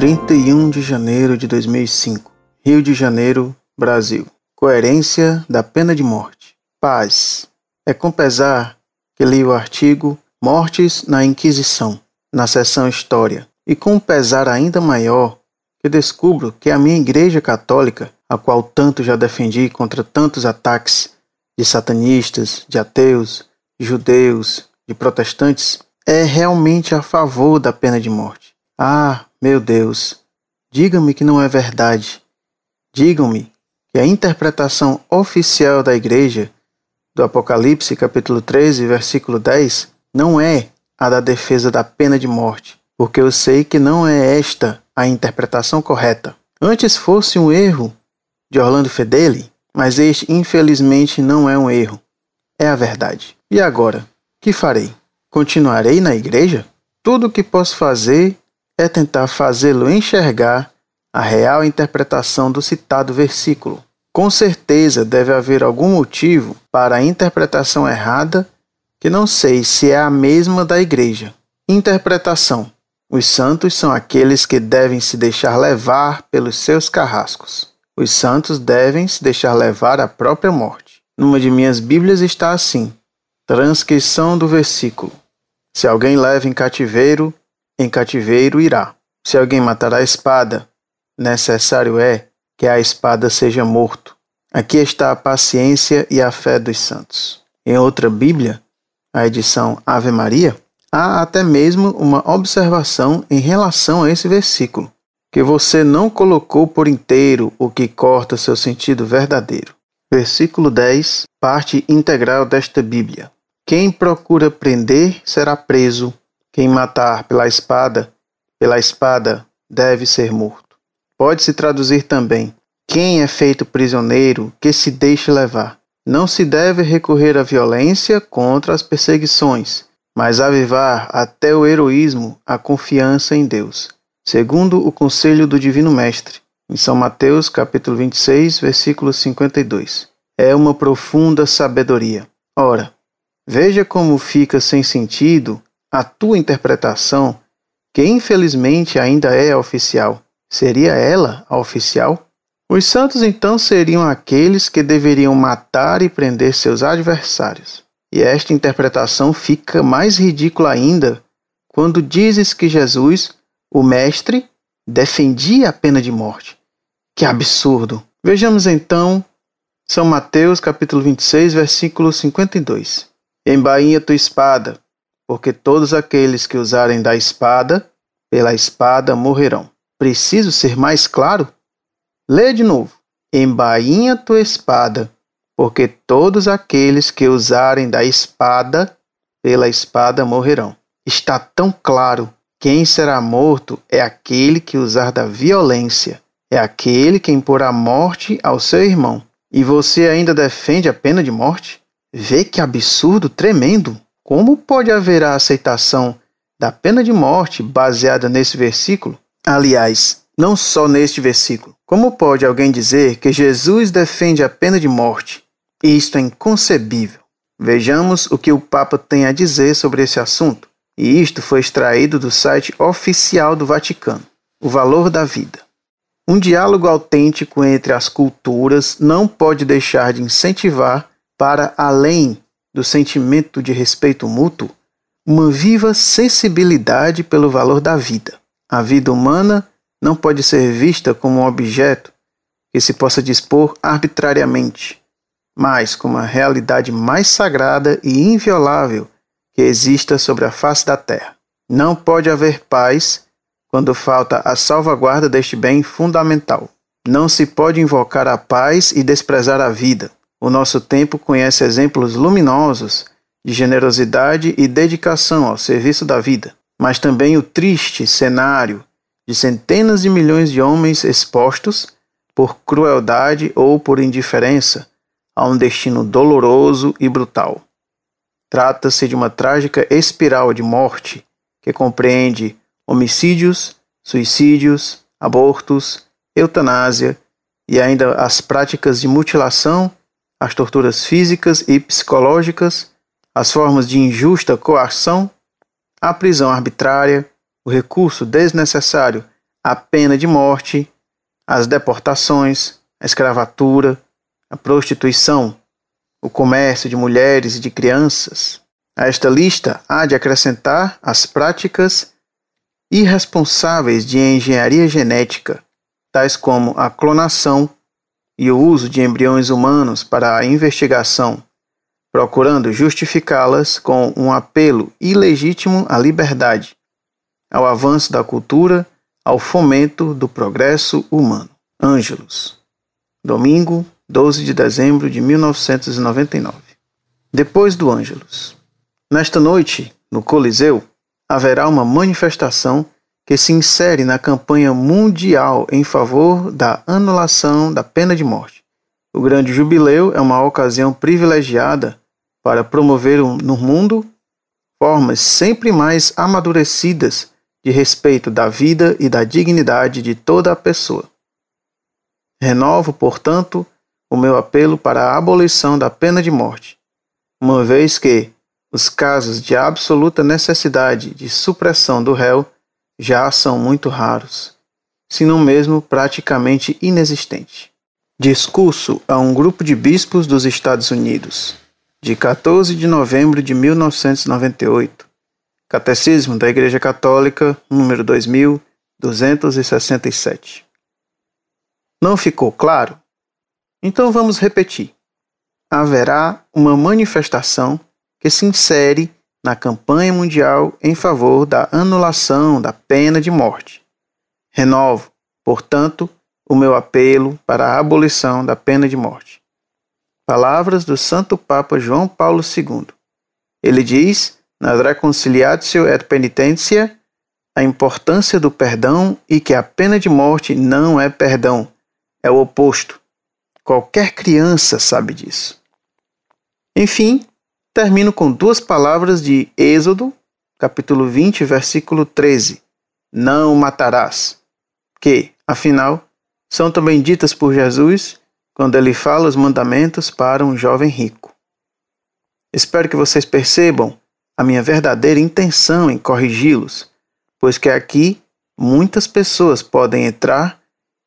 31 de janeiro de 2005, Rio de Janeiro, Brasil. Coerência da pena de morte. Paz. É com pesar que li o artigo Mortes na Inquisição, na seção História, e com um pesar ainda maior que descubro que a minha Igreja Católica, a qual tanto já defendi contra tantos ataques de satanistas, de ateus, de judeus, de protestantes, é realmente a favor da pena de morte. Ah, meu Deus, diga-me que não é verdade. Digam-me que a interpretação oficial da Igreja do Apocalipse, capítulo 13, versículo 10, não é a da defesa da pena de morte, porque eu sei que não é esta a interpretação correta. Antes fosse um erro de Orlando Fedeli, mas este infelizmente não é um erro, é a verdade. E agora, que farei? Continuarei na igreja? Tudo o que posso fazer é tentar fazê-lo enxergar a real interpretação do citado versículo. Com certeza deve haver algum motivo para a interpretação errada que não sei se é a mesma da igreja. Interpretação: Os santos são aqueles que devem se deixar levar pelos seus carrascos. Os santos devem se deixar levar à própria morte. Numa de minhas Bíblias está assim: Transcrição do versículo: Se alguém leva em cativeiro, em cativeiro irá. Se alguém matar a espada, necessário é que a espada seja morto. Aqui está a paciência e a fé dos santos. Em outra Bíblia, a edição Ave Maria, há até mesmo uma observação em relação a esse versículo, que você não colocou por inteiro o que corta seu sentido verdadeiro. Versículo 10, parte integral desta Bíblia. Quem procura prender será preso, quem matar pela espada, pela espada deve ser morto. Pode-se traduzir também: quem é feito prisioneiro, que se deixe levar. Não se deve recorrer à violência contra as perseguições, mas avivar até o heroísmo a confiança em Deus, segundo o conselho do Divino Mestre, em São Mateus, capítulo 26, versículo 52. É uma profunda sabedoria. Ora, veja como fica sem sentido a tua interpretação, que infelizmente ainda é oficial, seria ela a oficial? Os santos então seriam aqueles que deveriam matar e prender seus adversários. E esta interpretação fica mais ridícula ainda quando dizes que Jesus, o Mestre, defendia a pena de morte. Que absurdo! Vejamos então São Mateus capítulo 26, versículo 52. Embainha tua espada, porque todos aqueles que usarem da espada, pela espada morrerão. Preciso ser mais claro? Lê de novo. Embainha tua espada, porque todos aqueles que usarem da espada, pela espada morrerão. Está tão claro. Quem será morto é aquele que usar da violência, é aquele que impor a morte ao seu irmão. E você ainda defende a pena de morte? Vê que absurdo tremendo! Como pode haver a aceitação da pena de morte baseada nesse versículo? Aliás, não só neste versículo. Como pode alguém dizer que Jesus defende a pena de morte? Isto é inconcebível. Vejamos o que o Papa tem a dizer sobre esse assunto. E isto foi extraído do site oficial do Vaticano. O valor da vida. Um diálogo autêntico entre as culturas não pode deixar de incentivar, para além do sentimento de respeito mútuo, uma viva sensibilidade pelo valor da vida. A vida humana não pode ser vista como um objeto que se possa dispor arbitrariamente, mas como a realidade mais sagrada e inviolável que exista sobre a face da terra. Não pode haver paz quando falta a salvaguarda deste bem fundamental. Não se pode invocar a paz e desprezar a vida. O nosso tempo conhece exemplos luminosos de generosidade e dedicação ao serviço da vida, mas também o triste cenário de centenas de milhões de homens expostos, por crueldade ou por indiferença, a um destino doloroso e brutal. Trata-se de uma trágica espiral de morte que compreende homicídios, suicídios, abortos, eutanásia e ainda as práticas de mutilação as torturas físicas e psicológicas, as formas de injusta coação, a prisão arbitrária, o recurso desnecessário a pena de morte, as deportações, a escravatura, a prostituição, o comércio de mulheres e de crianças. A esta lista há de acrescentar as práticas irresponsáveis de engenharia genética, tais como a clonação e o uso de embriões humanos para a investigação, procurando justificá-las com um apelo ilegítimo à liberdade, ao avanço da cultura, ao fomento do progresso humano. Ângelos. Domingo, 12 de dezembro de 1999. Depois do Ângelos. Nesta noite, no Coliseu, haverá uma manifestação que se insere na campanha mundial em favor da anulação da pena de morte. O Grande Jubileu é uma ocasião privilegiada para promover no mundo formas sempre mais amadurecidas de respeito da vida e da dignidade de toda a pessoa. Renovo, portanto, o meu apelo para a abolição da pena de morte, uma vez que os casos de absoluta necessidade de supressão do réu já são muito raros, se não mesmo praticamente inexistente. Discurso a um grupo de bispos dos Estados Unidos, de 14 de novembro de 1998. Catecismo da Igreja Católica, número 2267. Não ficou claro? Então vamos repetir. Haverá uma manifestação que se insere na campanha mundial em favor da anulação da pena de morte. Renovo, portanto, o meu apelo para a abolição da pena de morte. Palavras do Santo Papa João Paulo II. Ele diz, na Reconciliatio et Penitentia, a importância do perdão e que a pena de morte não é perdão, é o oposto. Qualquer criança sabe disso. Enfim, termino com duas palavras de Êxodo, capítulo 20, versículo 13: Não matarás, que, afinal, são também ditas por Jesus quando ele fala os mandamentos para um jovem rico. Espero que vocês percebam a minha verdadeira intenção em corrigi-los, pois que aqui muitas pessoas podem entrar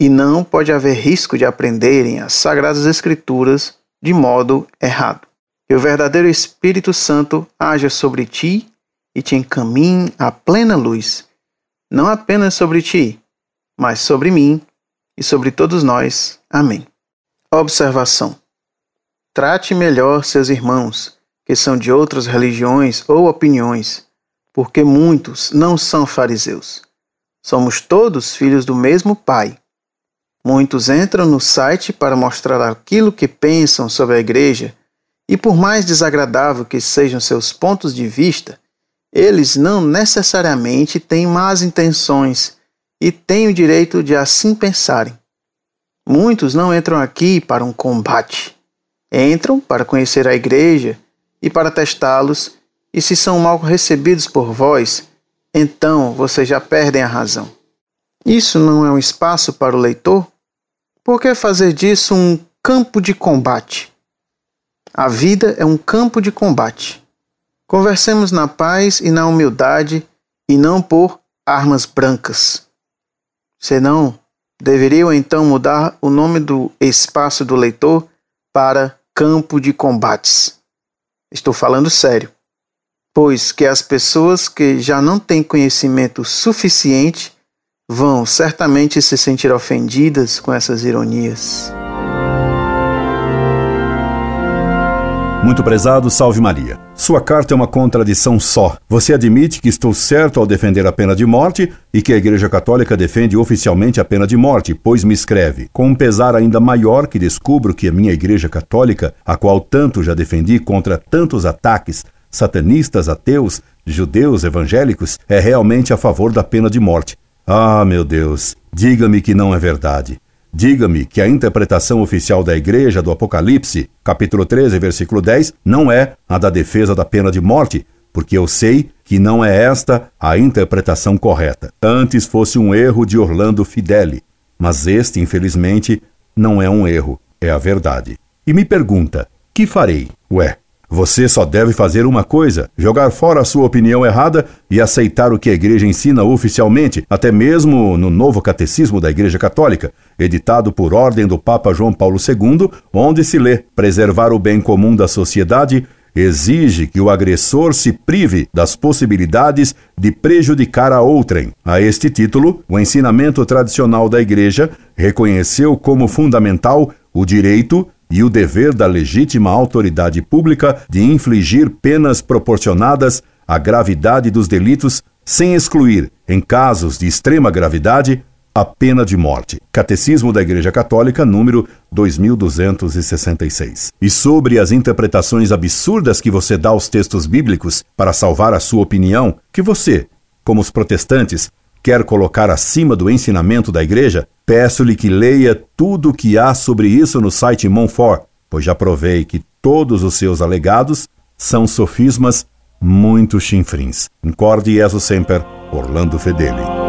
e não pode haver risco de aprenderem as Sagradas Escrituras de modo errado que o verdadeiro Espírito Santo haja sobre ti e te encaminhe à plena luz, não apenas sobre ti, mas sobre mim e sobre todos nós. Amém. Observação: Trate melhor seus irmãos, que são de outras religiões ou opiniões, porque muitos não são fariseus. Somos todos filhos do mesmo Pai. Muitos entram no site para mostrar aquilo que pensam sobre a igreja e por mais desagradável que sejam seus pontos de vista, eles não necessariamente têm más intenções e têm o direito de assim pensarem. Muitos não entram aqui para um combate. Entram para conhecer a igreja e para testá-los, e se são mal recebidos por vós, então vocês já perdem a razão. Isso não é um espaço para o leitor? Por que fazer disso um campo de combate? A vida é um campo de combate. Conversemos na paz e na humildade e não por armas brancas. Senão, deveriam então mudar o nome do espaço do leitor para campo de combates. Estou falando sério, pois que as pessoas que já não têm conhecimento suficiente vão certamente se sentir ofendidas com essas ironias. Muito prezado, salve Maria. Sua carta é uma contradição só. Você admite que estou certo ao defender a pena de morte e que a Igreja Católica defende oficialmente a pena de morte, pois me escreve, com um pesar ainda maior que descubro que a minha Igreja Católica, a qual tanto já defendi contra tantos ataques, satanistas, ateus, judeus, evangélicos, é realmente a favor da pena de morte. Ah, meu Deus, diga-me que não é verdade. Diga-me que a interpretação oficial da Igreja do Apocalipse, capítulo 13, versículo 10, não é a da defesa da pena de morte, porque eu sei que não é esta a interpretação correta. Antes fosse um erro de Orlando Fideli, mas este, infelizmente, não é um erro, é a verdade. E me pergunta: que farei? Ué, Você só deve fazer uma coisa: jogar fora a sua opinião errada e aceitar o que a Igreja ensina oficialmente, até mesmo no novo Catecismo da Igreja Católica, editado por ordem do Papa João Paulo II, onde se lê: preservar o bem comum da sociedade exige que o agressor se prive das possibilidades de prejudicar a outrem. A este título, o ensinamento tradicional da Igreja reconheceu como fundamental o direito e o dever da legítima autoridade pública de infligir penas proporcionadas à gravidade dos delitos, sem excluir, em casos de extrema gravidade, a pena de morte. Catecismo da Igreja Católica, número 2266. E sobre as interpretações absurdas que você dá aos textos bíblicos para salvar a sua opinião, que você, como os protestantes, quer colocar acima do ensinamento da Igreja, peço-lhe que leia tudo o que há sobre isso no site Monfort, pois já provei que todos os seus alegados são sofismas muito chinfrins. Incorde Jesus Semper, Orlando Fedeli.